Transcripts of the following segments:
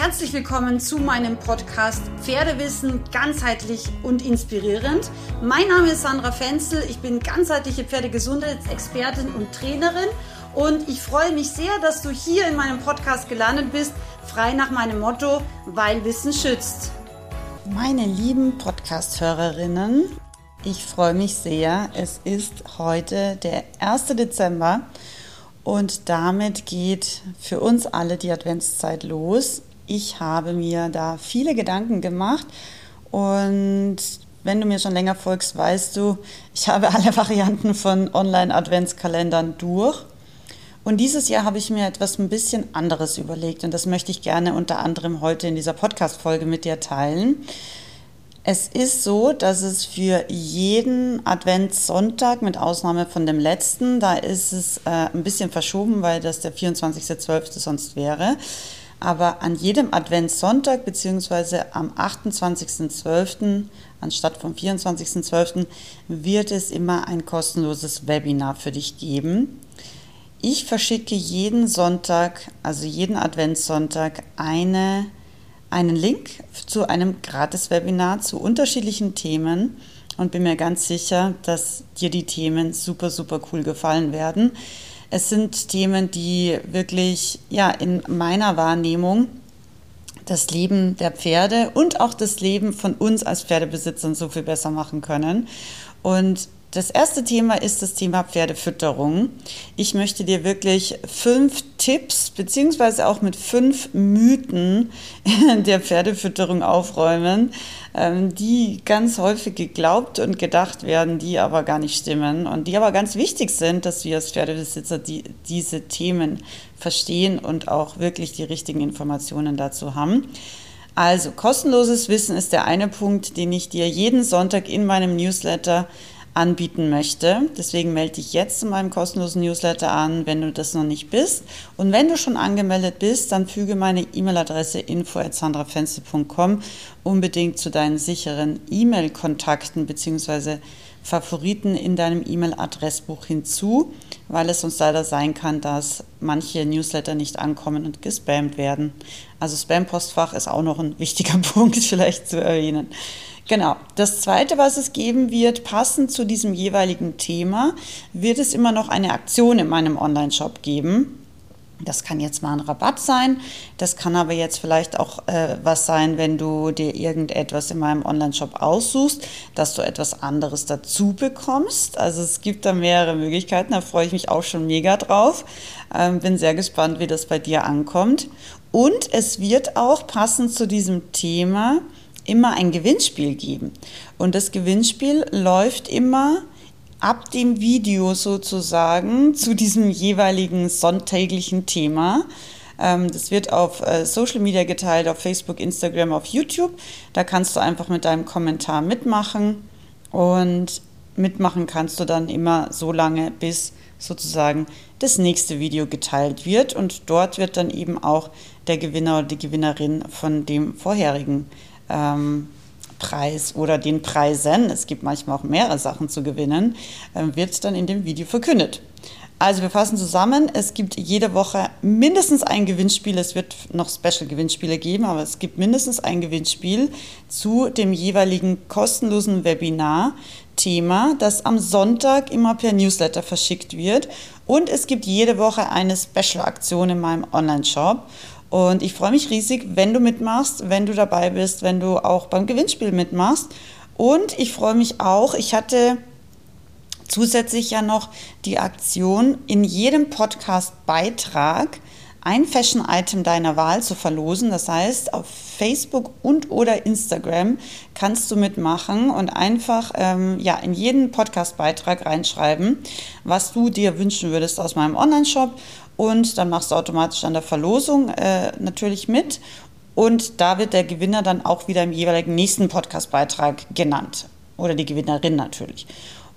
Herzlich willkommen zu meinem Podcast Pferdewissen ganzheitlich und inspirierend. Mein Name ist Sandra Fenzel, ich bin ganzheitliche Pferdegesundheitsexpertin und Trainerin und ich freue mich sehr, dass du hier in meinem Podcast gelandet bist, frei nach meinem Motto, weil Wissen schützt. Meine lieben Podcast-Hörerinnen, ich freue mich sehr. Es ist heute der 1. Dezember und damit geht für uns alle die Adventszeit los. Ich habe mir da viele Gedanken gemacht und wenn du mir schon länger folgst, weißt du, ich habe alle Varianten von Online-Adventskalendern durch. Und dieses Jahr habe ich mir etwas ein bisschen anderes überlegt und das möchte ich gerne unter anderem heute in dieser Podcast-Folge mit dir teilen. Es ist so, dass es für jeden Adventssonntag, mit Ausnahme von dem letzten, da ist es äh, ein bisschen verschoben, weil das der 24.12. sonst wäre. Aber an jedem Adventssonntag bzw. am 28.12. anstatt vom 24.12. wird es immer ein kostenloses Webinar für dich geben. Ich verschicke jeden Sonntag, also jeden Adventssonntag, eine einen Link zu einem Gratis-Webinar zu unterschiedlichen Themen und bin mir ganz sicher, dass dir die Themen super, super cool gefallen werden. Es sind Themen, die wirklich ja, in meiner Wahrnehmung das Leben der Pferde und auch das Leben von uns als Pferdebesitzern so viel besser machen können. Und das erste Thema ist das Thema Pferdefütterung. Ich möchte dir wirklich fünf Tipps beziehungsweise auch mit fünf Mythen der Pferdefütterung aufräumen, ähm, die ganz häufig geglaubt und gedacht werden, die aber gar nicht stimmen und die aber ganz wichtig sind, dass wir als Pferdebesitzer die, diese Themen verstehen und auch wirklich die richtigen Informationen dazu haben. Also kostenloses Wissen ist der eine Punkt, den ich dir jeden Sonntag in meinem Newsletter anbieten möchte. Deswegen melde dich jetzt zu meinem kostenlosen Newsletter an, wenn du das noch nicht bist. Und wenn du schon angemeldet bist, dann füge meine E-Mail-Adresse info@sandrafenster.com unbedingt zu deinen sicheren E-Mail-Kontakten bzw. Favoriten in deinem E-Mail-Adressbuch hinzu, weil es sonst leider sein kann, dass manche Newsletter nicht ankommen und gespammt werden. Also Spam-Postfach ist auch noch ein wichtiger Punkt vielleicht zu erwähnen. Genau. Das Zweite, was es geben wird, passend zu diesem jeweiligen Thema, wird es immer noch eine Aktion in meinem Online-Shop geben. Das kann jetzt mal ein Rabatt sein. Das kann aber jetzt vielleicht auch äh, was sein, wenn du dir irgendetwas in meinem Online-Shop aussuchst, dass du etwas anderes dazu bekommst. Also es gibt da mehrere Möglichkeiten. Da freue ich mich auch schon mega drauf. Ähm, bin sehr gespannt, wie das bei dir ankommt. Und es wird auch passend zu diesem Thema immer ein Gewinnspiel geben. Und das Gewinnspiel läuft immer ab dem Video sozusagen zu diesem jeweiligen sonntäglichen Thema. Ähm, das wird auf äh, Social Media geteilt, auf Facebook, Instagram, auf YouTube. Da kannst du einfach mit deinem Kommentar mitmachen und mitmachen kannst du dann immer so lange, bis sozusagen das nächste Video geteilt wird und dort wird dann eben auch der Gewinner oder die Gewinnerin von dem vorherigen ähm, Preis oder den Preisen, es gibt manchmal auch mehrere Sachen zu gewinnen, äh, wird dann in dem Video verkündet. Also wir fassen zusammen, es gibt jede Woche mindestens ein Gewinnspiel, es wird noch Special-Gewinnspiele geben, aber es gibt mindestens ein Gewinnspiel zu dem jeweiligen kostenlosen Webinar-Thema, das am Sonntag immer per Newsletter verschickt wird. Und es gibt jede Woche eine Special-Aktion in meinem Online-Shop. Und ich freue mich riesig, wenn du mitmachst, wenn du dabei bist, wenn du auch beim Gewinnspiel mitmachst. Und ich freue mich auch, ich hatte zusätzlich ja noch die Aktion, in jedem Podcast-Beitrag ein Fashion-Item deiner Wahl zu verlosen. Das heißt, auf Facebook und oder Instagram kannst du mitmachen und einfach ähm, ja, in jeden Podcast-Beitrag reinschreiben, was du dir wünschen würdest aus meinem Online-Shop und dann machst du automatisch an der Verlosung äh, natürlich mit. Und da wird der Gewinner dann auch wieder im jeweiligen nächsten Podcastbeitrag genannt. Oder die Gewinnerin natürlich.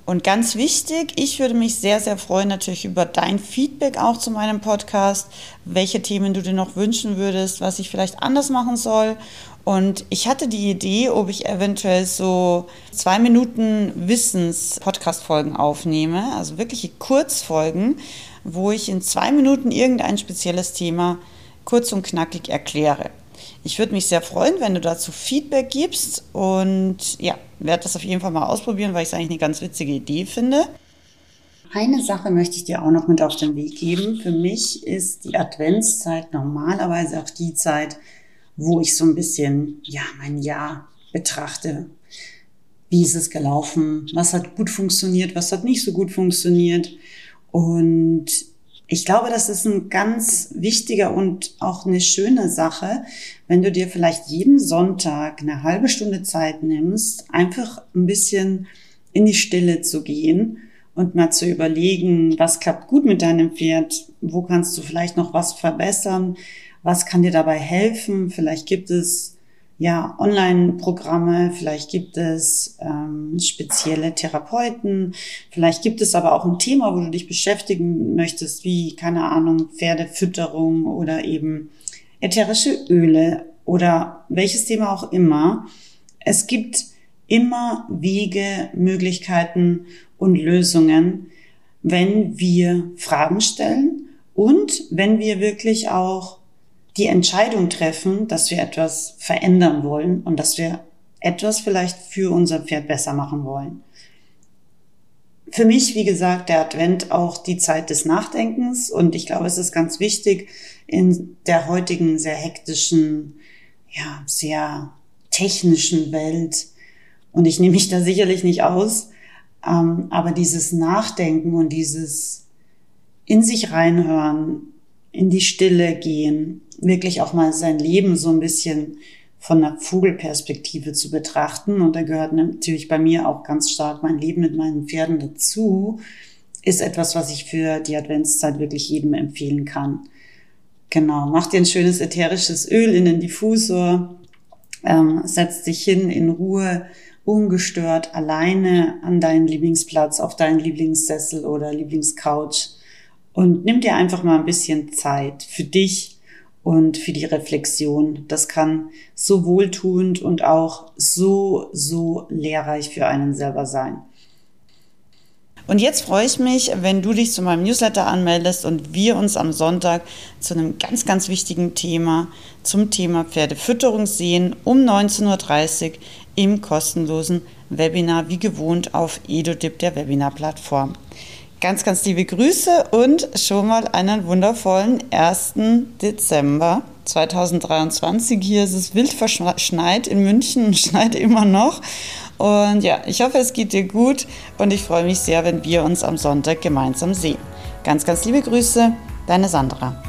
Und ganz wichtig, ich würde mich sehr, sehr freuen natürlich über dein Feedback auch zu meinem Podcast, welche Themen du dir noch wünschen würdest, was ich vielleicht anders machen soll. Und ich hatte die Idee, ob ich eventuell so zwei Minuten Wissens-Podcast-Folgen aufnehme, also wirkliche Kurzfolgen, wo ich in zwei Minuten irgendein spezielles Thema kurz und knackig erkläre. Ich würde mich sehr freuen, wenn du dazu Feedback gibst und ja, werde das auf jeden Fall mal ausprobieren, weil ich es eigentlich eine ganz witzige Idee finde. Eine Sache möchte ich dir auch noch mit auf den Weg geben. Für mich ist die Adventszeit normalerweise auch die Zeit, wo ich so ein bisschen, ja, mein Jahr betrachte. Wie ist es gelaufen? Was hat gut funktioniert? Was hat nicht so gut funktioniert? Und ich glaube, das ist ein ganz wichtiger und auch eine schöne Sache, wenn du dir vielleicht jeden Sonntag eine halbe Stunde Zeit nimmst, einfach ein bisschen in die Stille zu gehen und mal zu überlegen, was klappt gut mit deinem Pferd, wo kannst du vielleicht noch was verbessern, was kann dir dabei helfen, vielleicht gibt es ja, Online-Programme, vielleicht gibt es ähm, spezielle Therapeuten, vielleicht gibt es aber auch ein Thema, wo du dich beschäftigen möchtest, wie, keine Ahnung, Pferdefütterung oder eben ätherische Öle oder welches Thema auch immer. Es gibt immer Wege, Möglichkeiten und Lösungen, wenn wir Fragen stellen und wenn wir wirklich auch die Entscheidung treffen, dass wir etwas verändern wollen und dass wir etwas vielleicht für unser Pferd besser machen wollen. Für mich, wie gesagt, der Advent auch die Zeit des Nachdenkens und ich glaube, es ist ganz wichtig in der heutigen sehr hektischen, ja, sehr technischen Welt und ich nehme mich da sicherlich nicht aus, ähm, aber dieses Nachdenken und dieses in sich reinhören, in die Stille gehen, wirklich auch mal sein Leben so ein bisschen von einer Vogelperspektive zu betrachten. Und da gehört natürlich bei mir auch ganz stark mein Leben mit meinen Pferden dazu, ist etwas, was ich für die Adventszeit wirklich jedem empfehlen kann. Genau, mach dir ein schönes ätherisches Öl in den Diffusor, ähm, setz dich hin in Ruhe, ungestört, alleine an deinen Lieblingsplatz, auf deinen Lieblingssessel oder Lieblingscouch und nimm dir einfach mal ein bisschen Zeit für dich und für die Reflexion. Das kann so wohltuend und auch so, so lehrreich für einen selber sein. Und jetzt freue ich mich, wenn du dich zu meinem Newsletter anmeldest und wir uns am Sonntag zu einem ganz, ganz wichtigen Thema, zum Thema Pferdefütterung sehen, um 19.30 Uhr im kostenlosen Webinar, wie gewohnt auf EduDip, der Webinar-Plattform. Ganz, ganz liebe Grüße und schon mal einen wundervollen 1. Dezember 2023. Hier ist es wild verschneit in München schneit immer noch. Und ja, ich hoffe, es geht dir gut und ich freue mich sehr, wenn wir uns am Sonntag gemeinsam sehen. Ganz, ganz liebe Grüße, deine Sandra.